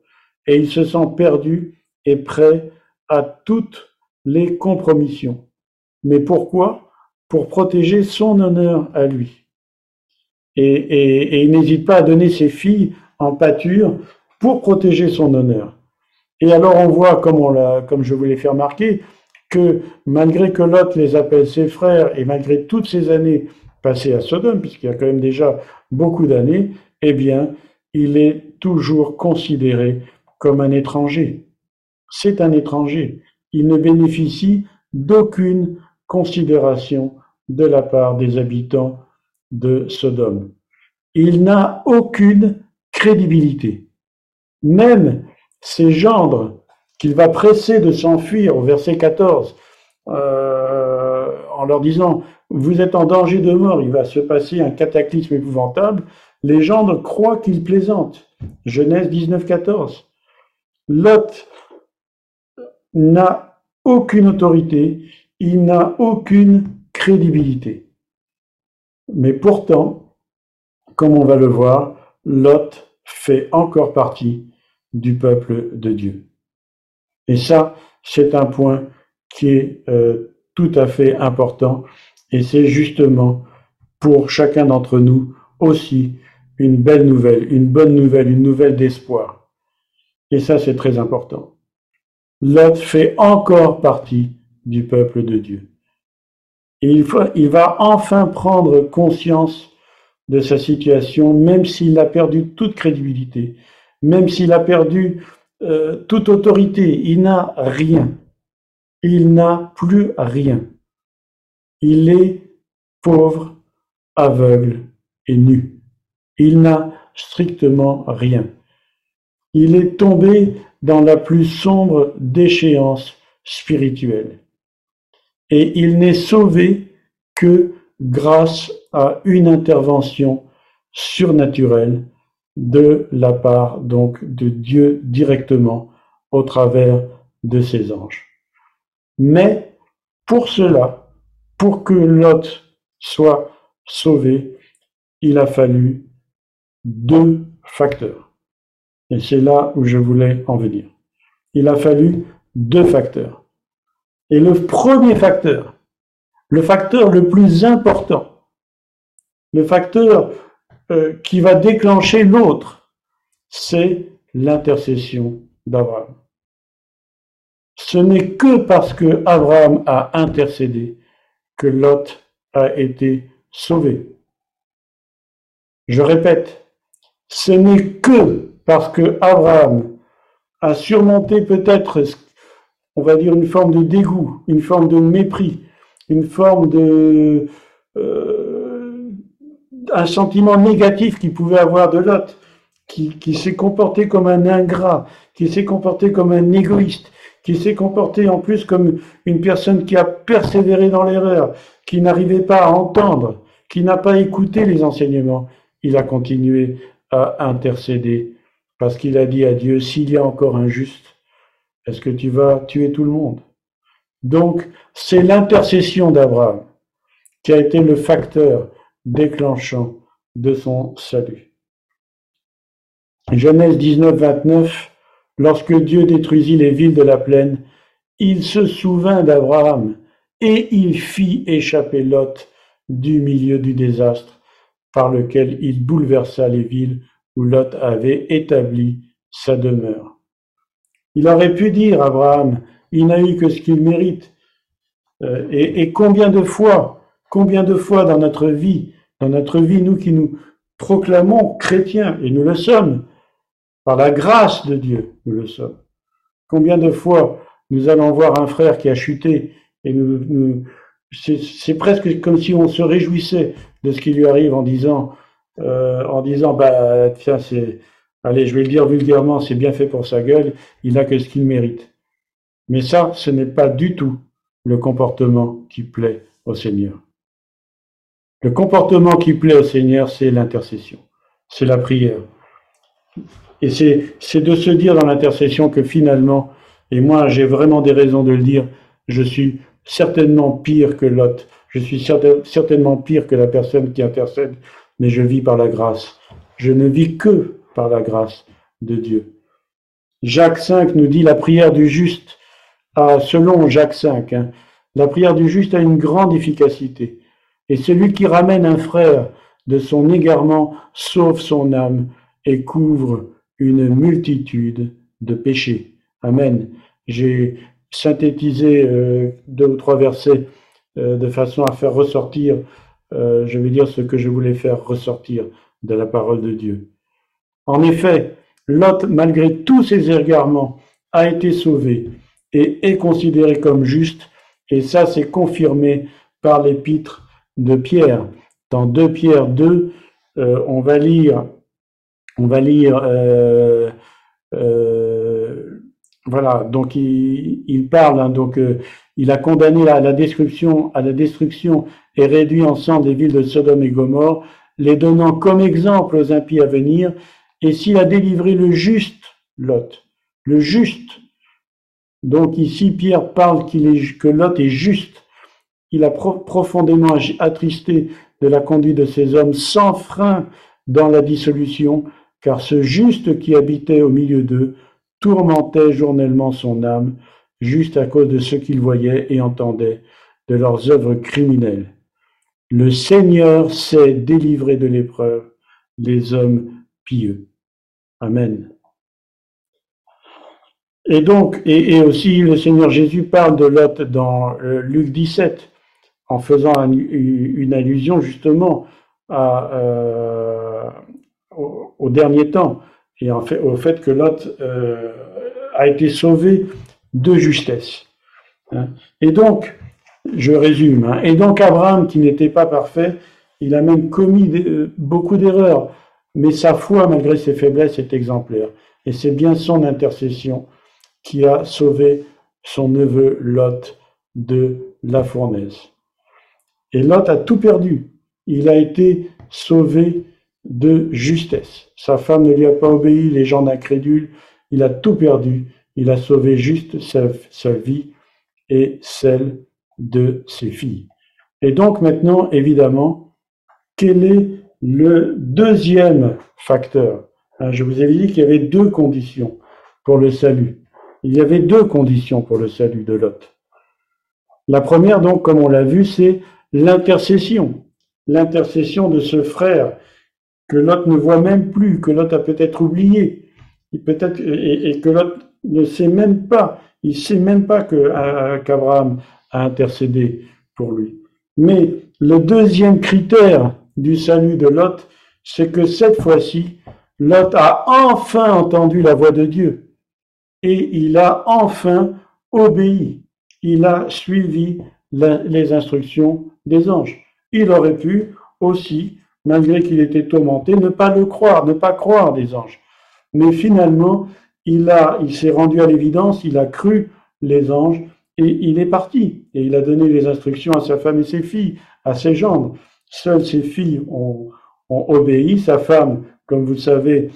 Et il se sent perdu et prêt à toutes les compromissions. Mais pourquoi? Pour protéger son honneur à lui. Et, et il n'hésite pas à donner ses filles en pâture pour protéger son honneur. Et alors on voit, comme, je vous l'ai fait remarquer, que malgré que Lot les appelle ses frères et malgré toutes ces années passées à Sodome, puisqu'il y a quand même déjà beaucoup d'années, eh bien, il est toujours considéré comme un étranger. C'est un étranger. Il ne bénéficie d'aucune considération de la part des habitants de Sodome. Il n'a aucune crédibilité. Même ses gendres, qu'il va presser de s'enfuir au verset 14, euh, en leur disant, vous êtes en danger de mort, il va se passer un cataclysme épouvantable, les gendres croient qu'il plaisante. Genèse 19, 14. Lot n'a aucune autorité, il n'a aucune crédibilité. Mais pourtant, comme on va le voir, Lot fait encore partie du peuple de Dieu. Et ça, c'est un point qui est euh, tout à fait important et c'est justement pour chacun d'entre nous aussi une belle nouvelle, une bonne nouvelle, une nouvelle d'espoir. Et ça, c'est très important. Lot fait encore partie du peuple de Dieu. Il va enfin prendre conscience de sa situation, même s'il a perdu toute crédibilité, même s'il a perdu euh, toute autorité, il n'a rien. Il n'a plus rien. Il est pauvre, aveugle et nu. Il n'a strictement rien. Il est tombé dans la plus sombre déchéance spirituelle. Et il n'est sauvé que grâce à une intervention surnaturelle de la part donc de Dieu directement au travers de ses anges. Mais pour cela, pour que Lot soit sauvé, il a fallu deux facteurs. Et c'est là où je voulais en venir. Il a fallu deux facteurs. Et le premier facteur, le facteur le plus important, le facteur euh, qui va déclencher l'autre, c'est l'intercession d'Abraham. Ce n'est que parce que Abraham a intercédé que Lot a été sauvé. Je répète, ce n'est que parce que Abraham a surmonté peut-être, on va dire, une forme de dégoût, une forme de mépris, une forme de, euh, un sentiment négatif qu'il pouvait avoir de Lot, qui, qui s'est comporté comme un ingrat, qui s'est comporté comme un égoïste, qui s'est comporté en plus comme une personne qui a persévéré dans l'erreur, qui n'arrivait pas à entendre, qui n'a pas écouté les enseignements, il a continué à intercéder parce qu'il a dit à Dieu, s'il y a encore un juste, est-ce que tu vas tuer tout le monde? Donc, c'est l'intercession d'Abraham qui a été le facteur déclenchant de son salut. Genèse 19, 29, lorsque Dieu détruisit les villes de la plaine, il se souvint d'Abraham et il fit échapper Lot du milieu du désastre par lequel il bouleversa les villes où Lot avait établi sa demeure. Il aurait pu dire, Abraham, il n'a eu que ce qu'il mérite. Euh, et, et combien de fois Combien de fois dans notre vie, dans notre vie, nous qui nous proclamons chrétiens, et nous le sommes, par la grâce de Dieu, nous le sommes. Combien de fois nous allons voir un frère qui a chuté et nous, c'est presque comme si on se réjouissait de ce qui lui arrive en disant, euh, en disant, bah tiens, c'est, allez, je vais le dire vulgairement, c'est bien fait pour sa gueule, il a que ce qu'il mérite. Mais ça, ce n'est pas du tout le comportement qui plaît au Seigneur. Le comportement qui plaît au Seigneur, c'est l'intercession, c'est la prière. Et c'est de se dire dans l'intercession que finalement, et moi j'ai vraiment des raisons de le dire, je suis certainement pire que Lot, je suis certainement pire que la personne qui intercède, mais je vis par la grâce. Je ne vis que par la grâce de Dieu. Jacques V nous dit la prière du juste, a, selon Jacques V, hein, la prière du juste a une grande efficacité. Et celui qui ramène un frère de son égarement sauve son âme et couvre une multitude de péchés. Amen. J'ai synthétisé euh, deux ou trois versets euh, de façon à faire ressortir, euh, je vais dire ce que je voulais faire ressortir de la parole de Dieu. En effet, Lot, malgré tous ses égarements, a été sauvé et est considéré comme juste, et ça c'est confirmé par l'épître de Pierre. Dans 2 Pierre 2, on va lire, on va lire voilà, donc il, parle, hein, donc euh, il a condamné à la destruction, à la destruction et réduit ensemble les villes de Sodome et Gomorre, les donnant comme exemple aux impies à venir. Et s'il a délivré le juste, Lot, le juste. Donc ici Pierre parle qu'il est, que Lot est juste. Il a profondément attristé de la conduite de ces hommes sans frein dans la dissolution, car ce juste qui habitait au milieu d'eux tourmentait journellement son âme, juste à cause de ce qu'il voyait et entendait de leurs œuvres criminelles. Le Seigneur sait délivrer de l'épreuve les hommes pieux. Amen. Et donc, et, aussi le Seigneur Jésus parle de Lot dans euh, Luc 17, en faisant une allusion justement euh, au dernier temps et au fait que Lot euh, a été sauvé de justesse. Hein. Et donc, je résume, hein. et donc Abraham, qui n'était pas parfait, il a même commis euh, beaucoup d'erreurs, mais sa foi, malgré ses faiblesses, est exemplaire. Et c'est bien son intercession qui a sauvé son neveu Lot de la fournaise. Et Lot a tout perdu. Il a été sauvé de justesse. Sa femme ne lui a pas obéi, les gens incrédules, il a tout perdu. Il a sauvé juste sa, vie et celle de ses filles. Et donc maintenant, évidemment, quel est le deuxième facteur? Hein, Je vous ai dit qu'il y avait deux conditions pour le salut. Il y avait deux conditions pour le salut de Lot. La première, donc, comme on l'a vu, c'est l'intercession. L'intercession de ce frère que Lot ne voit même plus, que Lot a peut-être oublié, et, et, que Lot ne sait même pas, il sait même pas qu'Abraham a intercédé pour lui. Mais le deuxième critère du salut de Lot, c'est que cette fois-ci, Lot a enfin entendu la voix de Dieu et il a enfin obéi. Il a suivi les instructions des anges. Il aurait pu aussi malgré qu'il était tourmenté, ne pas le croire, ne pas croire des anges. Mais finalement, il, a, il s'est rendu à l'évidence, il a cru les anges et il est parti. Et il a donné les instructions à sa femme et ses filles, à ses gendres. Seules ses filles ont, ont obéi. Sa femme, comme vous le savez,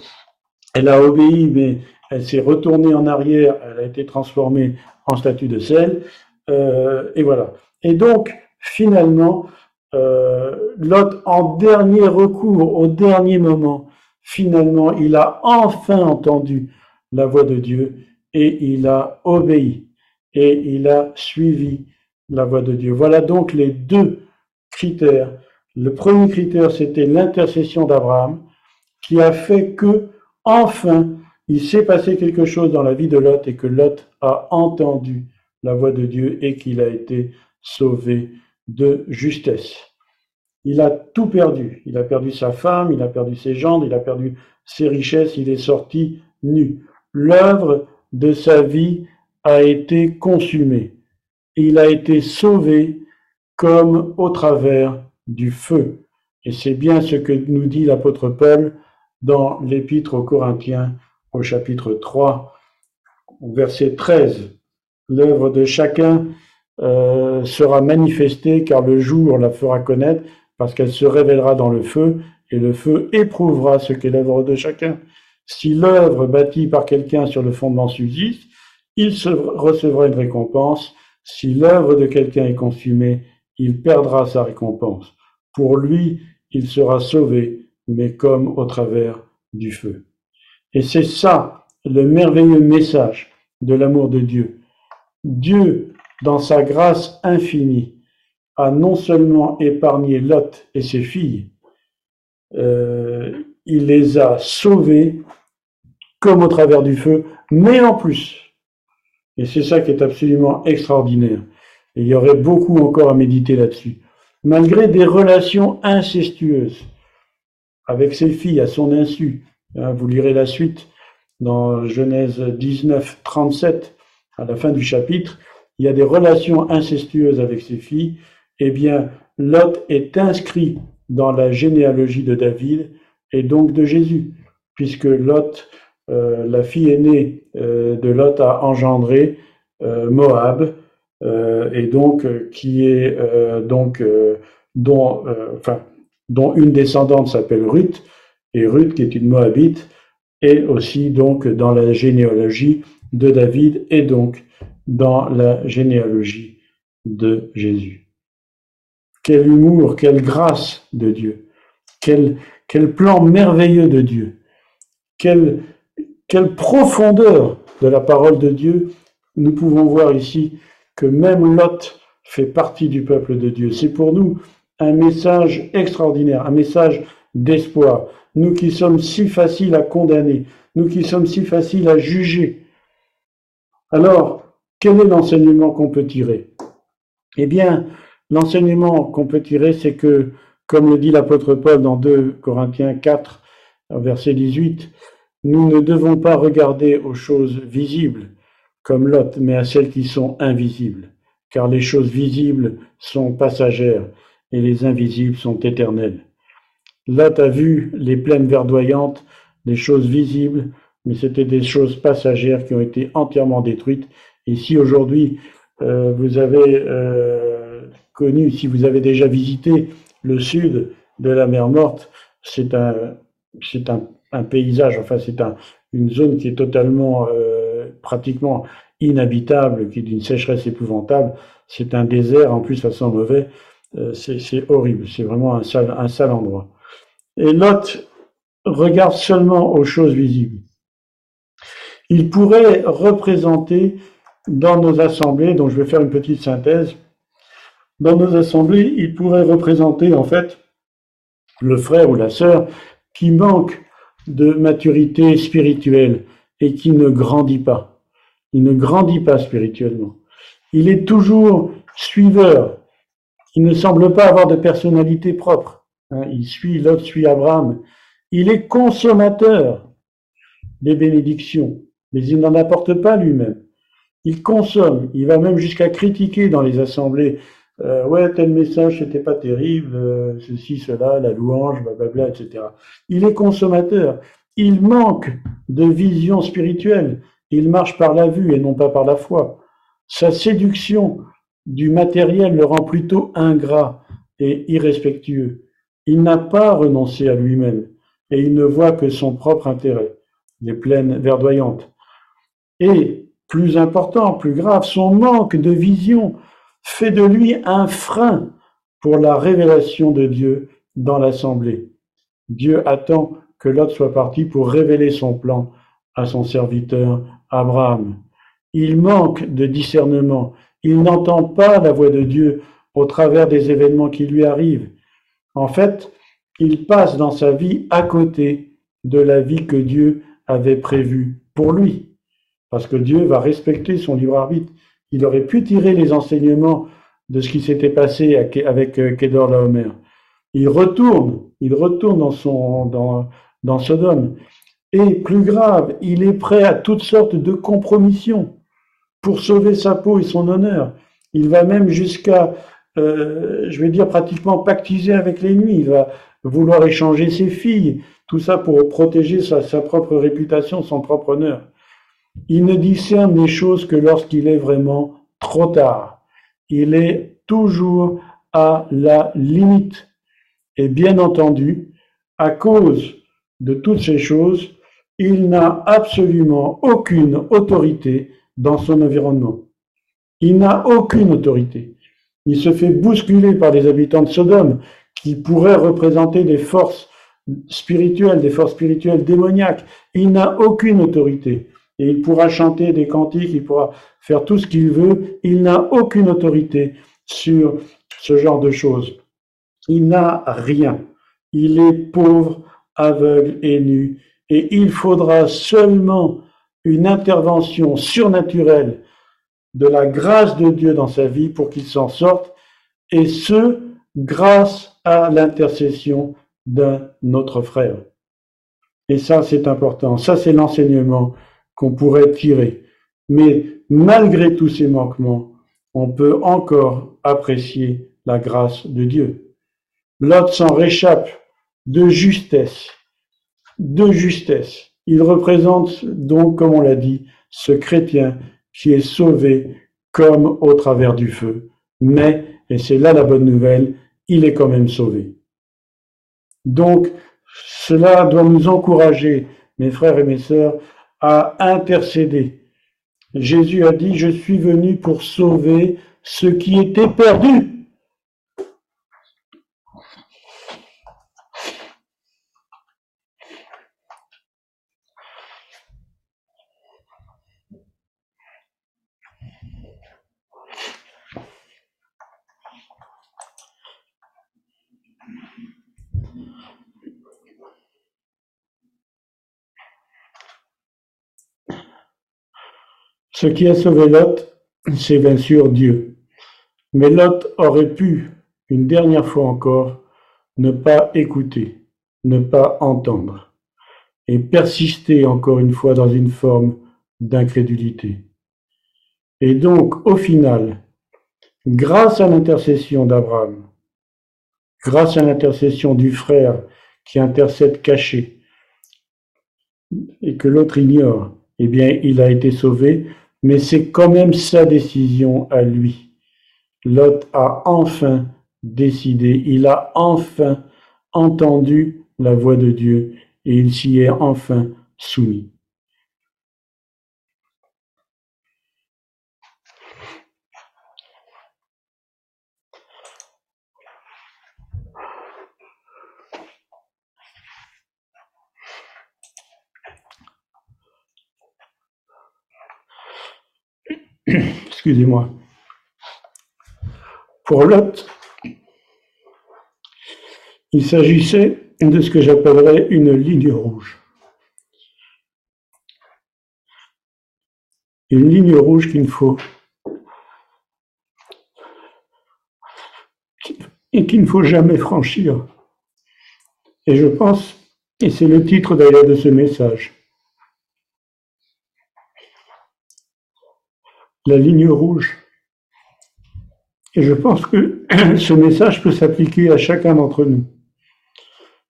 elle a obéi, mais elle s'est retournée en arrière, elle a été transformée en statue de sel. Euh, et voilà. Et donc, finalement, euh, Lot, en dernier recours, au dernier moment, finalement, il a enfin entendu la voix de Dieu et il a obéi et il a suivi la voix de Dieu. Voilà donc les deux critères. Le premier critère, c'était l'intercession d'Abraham qui a fait que, enfin, il s'est passé quelque chose dans la vie de Lot et que Lot a entendu la voix de Dieu et qu'il a été sauvé de justesse. Il a tout perdu. Il a perdu sa femme, il a perdu ses gendres, il a perdu ses richesses, il est sorti nu. L'œuvre de sa vie a été consumée. Il a été sauvé comme au travers du feu. Et c'est bien ce que nous dit l'apôtre Paul dans l'épître aux Corinthiens au chapitre 3, verset 13. L'œuvre de chacun euh, sera manifestée car le jour la fera connaître parce qu'elle se révélera dans le feu et le feu éprouvera ce qu'est l'œuvre de chacun. Si l'œuvre bâtie par quelqu'un sur le fondement subsiste, il recevra une récompense. Si l'œuvre de quelqu'un est consumée, il perdra sa récompense. Pour lui, il sera sauvé, mais comme au travers du feu. Et c'est ça le merveilleux message de l'amour de Dieu. Dieu, dans sa grâce infinie, a non seulement épargné Lot et ses filles, euh, il les a sauvés comme au travers du feu, mais en plus, et c'est ça qui est absolument extraordinaire, et il y aurait beaucoup encore à méditer là-dessus, malgré des relations incestueuses avec ses filles à son insu, hein, vous lirez la suite dans Genèse 19, 37, à la fin du chapitre, il y a des relations incestueuses avec ses filles, eh bien, Lot est inscrit dans la généalogie de David et donc de Jésus, puisque Lot, euh, la fille aînée euh, de Lot a engendré euh, Moab, et donc qui est donc dont, une descendante s'appelle Ruth, et Ruth qui est une Moabite, est aussi donc dans la généalogie de David et donc dans la généalogie de Jésus. Quel humour, quelle grâce de Dieu. Quel, quel plan merveilleux de Dieu. Quelle, quelle profondeur de la parole de Dieu. Nous pouvons voir ici que même Lot fait partie du peuple de Dieu. C'est pour nous un message extraordinaire, un message d'espoir. Nous qui sommes si faciles à condamner, nous qui sommes si faciles à juger. Alors, quel est l'enseignement qu'on peut tirer? Eh bien, L'enseignement qu'on peut tirer, c'est que, comme le dit l'apôtre Paul dans 2 Corinthiens 4, verset 18, nous ne devons pas regarder aux choses visibles comme Lot, mais à celles qui sont invisibles, car les choses visibles sont passagères et les invisibles sont éternelles. Lot a vu les plaines verdoyantes, des choses visibles, mais c'était des choses passagères qui ont été entièrement détruites. Et si aujourd'hui euh, vous avez euh, connu, si vous avez déjà visité le sud de la mer Morte, c'est un, c'est un, paysage, enfin c'est un, une zone qui est totalement, euh, pratiquement inhabitable, qui est d'une sécheresse épouvantable. C'est un désert, en plus ça sent mauvais. C'est horrible, c'est vraiment un sale, un sale endroit. Et Lot regarde seulement aux choses visibles. Il pourrait représenter dans nos assemblées, dont je vais faire une petite synthèse, dans nos assemblées, il pourrait représenter en fait le frère ou la sœur qui manque de maturité spirituelle et qui ne grandit pas. Il ne grandit pas spirituellement. Il est toujours suiveur. Il ne semble pas avoir de personnalité propre. Hein, il suit, l'autre suit Abraham. Il est consommateur des bénédictions, mais il n'en apporte pas lui-même. Il consomme. Il va même jusqu'à critiquer dans les assemblées euh, ouais, tel message, c'était pas terrible, euh, ceci, cela, la louange, blablabla, etc. Il est consommateur. Il manque de vision spirituelle. Il marche par la vue et non pas par la foi. Sa séduction du matériel le rend plutôt ingrat et irrespectueux. Il n'a pas renoncé à lui-même et il ne voit que son propre intérêt, les plaines verdoyantes. Et, plus important, plus grave, son manque de vision fait de lui un frein pour la révélation de Dieu dans l'assemblée. Dieu attend que Lot soit parti pour révéler son plan à son serviteur Abraham. Il manque de discernement. Il n'entend pas la voix de Dieu au travers des événements qui lui arrivent. En fait, il passe dans sa vie à côté de la vie que Dieu avait prévue pour lui. Parce que Dieu va respecter son libre arbitre il aurait pu tirer les enseignements de ce qui s'était passé avec euh, Kedor Laomer. Il retourne, il retourne dans son, dans, dans Sodome. Et plus grave, il est prêt à toutes sortes de compromissions pour sauver sa peau et son honneur. Il va même jusqu'à, euh, je vais dire pratiquement pactiser avec l'ennemi. Il va vouloir échanger ses filles, tout ça pour protéger sa, sa propre réputation, son propre honneur. Il ne discerne les choses que lorsqu'il est vraiment trop tard. Il est toujours à la limite. Et bien entendu, à cause de toutes ces choses, il n'a absolument aucune autorité dans son environnement. Il n'a aucune autorité. Il se fait bousculer par les habitants de Sodome qui pourraient représenter des forces spirituelles, des forces spirituelles démoniaques. Il n'a aucune autorité. Et il pourra chanter des cantiques, il pourra faire tout ce qu'il veut. Il n'a aucune autorité sur ce genre de choses. Il n'a rien. Il est pauvre, aveugle et nu. Et il faudra seulement une intervention surnaturelle de la grâce de Dieu dans sa vie pour qu'il s'en sorte, et ce, grâce à l'intercession d'un autre frère. Et ça, c'est important. Ça, c'est l'enseignement qu'on pourrait tirer. Mais malgré tous ces manquements, on peut encore apprécier la grâce de Dieu. Lot s'en réchappe de justesse, de justesse. Il représente donc, comme on l'a dit, ce chrétien qui est sauvé comme au travers du feu. Mais, et c'est là la bonne nouvelle, il est quand même sauvé. Donc, cela doit nous encourager, mes frères et mes sœurs, à intercéder. Jésus a dit, je suis venu pour sauver ceux qui étaient perdus. Ce qui a sauvé Lot, c'est bien sûr Dieu. Mais Lot aurait pu, une dernière fois encore, ne pas écouter, ne pas entendre, et persister encore une fois dans une forme d'incrédulité. Et donc, au final, grâce à l'intercession d'Abraham, grâce à l'intercession du frère qui intercède caché, et que l'autre ignore, eh bien, il a été sauvé mais c'est quand même sa décision à lui. Lot a enfin décidé, il a enfin entendu la voix de Dieu et il s'y est enfin soumis. Excusez-moi. Pour Lot, il s'agissait de ce que j'appellerais une ligne rouge. Une ligne rouge qu'il faut et qu'il ne faut jamais franchir. Et je pense, et c'est le titre d'ailleurs de ce message, la ligne rouge. Et je pense que ce message peut s'appliquer à chacun d'entre nous.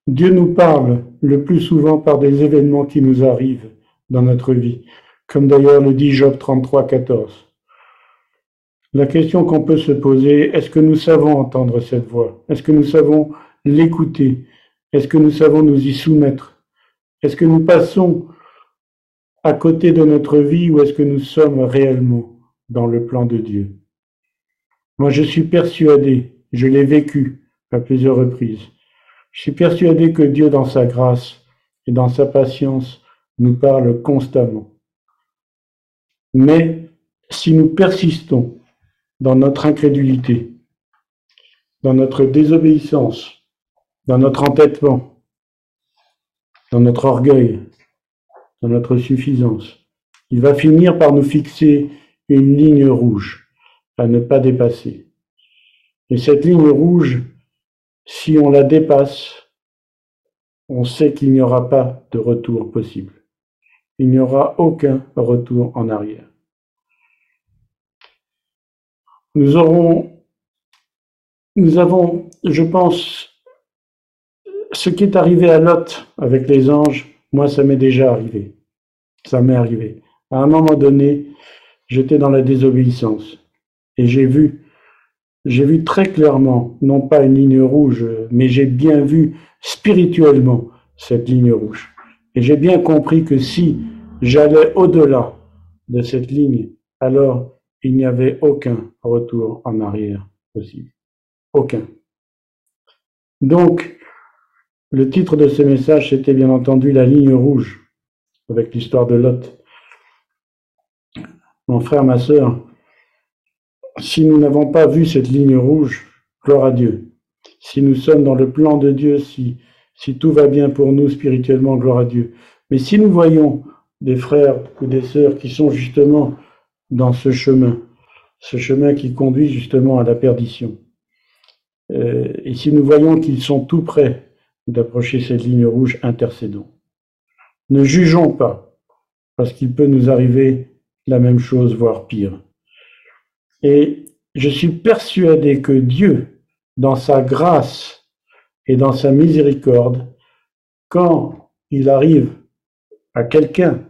Dieu nous parle le plus souvent par des événements qui nous arrivent dans notre vie, comme d'ailleurs le dit Job 33, 14. La question qu'on peut se poser, est-ce que nous savons entendre cette voix? Est-ce que nous savons l'écouter? Est-ce que nous savons nous y soumettre? Est-ce que nous passons à côté de notre vie ou est-ce que nous sommes réellement? Dans le plan de Dieu. Moi, je suis persuadé, je l'ai vécu à plusieurs reprises, je suis persuadé que Dieu, dans sa grâce et dans sa patience, nous parle constamment. Mais si nous persistons dans notre incrédulité, dans notre désobéissance, dans notre entêtement, dans notre orgueil, dans notre suffisance, il va finir par nous fixer une ligne rouge à ne pas dépasser. Et cette ligne rouge, si on la dépasse, on sait qu'il n'y aura pas de retour possible. Il n'y aura aucun retour en arrière. Nous avons, je pense, ce qui est arrivé à Lot avec les anges, moi ça m'est déjà arrivé. Ça m'est arrivé À un moment donné, j'étais dans la désobéissance et j'ai vu, j'ai vu très clairement, non pas une ligne rouge, mais j'ai bien vu spirituellement cette ligne rouge. Et j'ai bien compris que si j'allais au-delà de cette ligne, alors il n'y avait aucun retour en arrière possible. Aucun. Donc, le titre de ce message, c'était bien entendu la ligne rouge, avec l'histoire de Lot. Mon frère, ma sœur, si nous n'avons pas vu cette ligne rouge, gloire à Dieu. Si nous sommes dans le plan de Dieu, si, tout va bien pour nous spirituellement, gloire à Dieu. Mais si nous voyons des frères ou des sœurs qui sont justement dans ce chemin, ce chemin qui conduit justement à la perdition, euh, et si nous voyons qu'ils sont tout près d'approcher cette ligne rouge, intercédons. Ne jugeons pas, parce qu'il peut nous arriver la même chose, voire pire. Et je suis persuadé que Dieu, dans sa grâce et dans sa miséricorde, quand il arrive à quelqu'un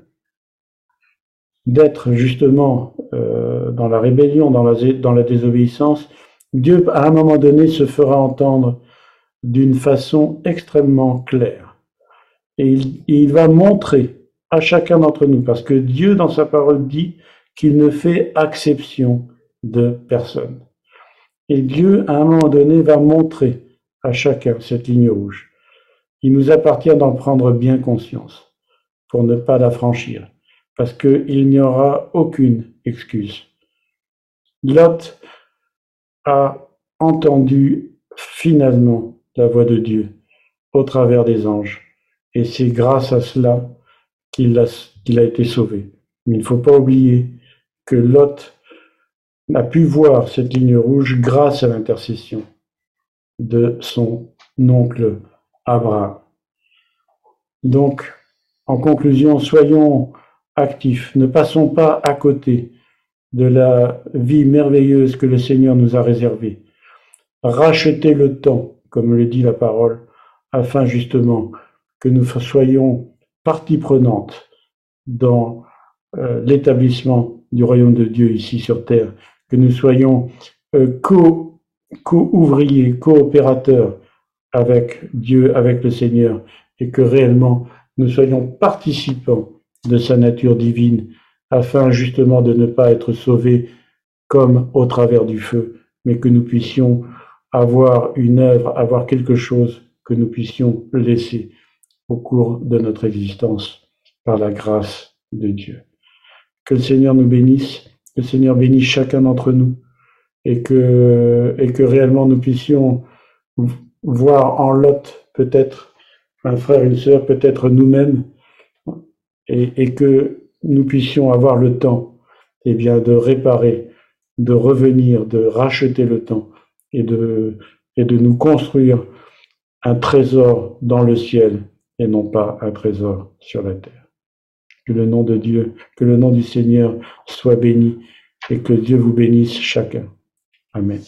d'être justement euh, dans la rébellion, dans la, dans la désobéissance, Dieu, à un moment donné, se fera entendre d'une façon extrêmement claire. Et il, va montrer à chacun d'entre nous, parce que Dieu, dans sa parole, dit qu'il ne fait exception de personne. Et Dieu, à un moment donné, va montrer à chacun cette ligne rouge. Il nous appartient d'en prendre bien conscience pour ne pas la franchir, parce qu'il n'y aura aucune excuse. Lot a entendu finalement la voix de Dieu au travers des anges. Et c'est grâce à cela qu'il a, été sauvé. Il ne faut pas oublier que Lot a pu voir cette ligne rouge grâce à l'intercession de son oncle Abraham. Donc, en conclusion, soyons actifs, ne passons pas à côté de la vie merveilleuse que le Seigneur nous a réservée. Rachetez le temps comme le dit la parole, afin justement que nous soyons partie prenante dans euh, l'établissement du royaume de Dieu ici sur terre, que nous soyons euh, co-ouvriers, coopérateurs avec Dieu, avec le Seigneur, et que réellement nous soyons participants de sa nature divine, afin justement de ne pas être sauvés comme au travers du feu, mais que nous puissions avoir une œuvre, avoir quelque chose que nous puissions laisser au cours de notre existence par la grâce de Dieu. Que le Seigneur nous bénisse, que le Seigneur bénisse chacun d'entre nous et que, et que réellement nous puissions voir en Lot peut-être un frère, une sœur, peut-être nous-mêmes et, et, que nous puissions avoir le temps eh bien, de réparer, de revenir, de racheter le temps et de, et de nous construire un trésor dans le ciel et non pas un trésor sur la terre. Que le nom de Dieu, que le nom du Seigneur soit béni et que Dieu vous bénisse chacun. Amen.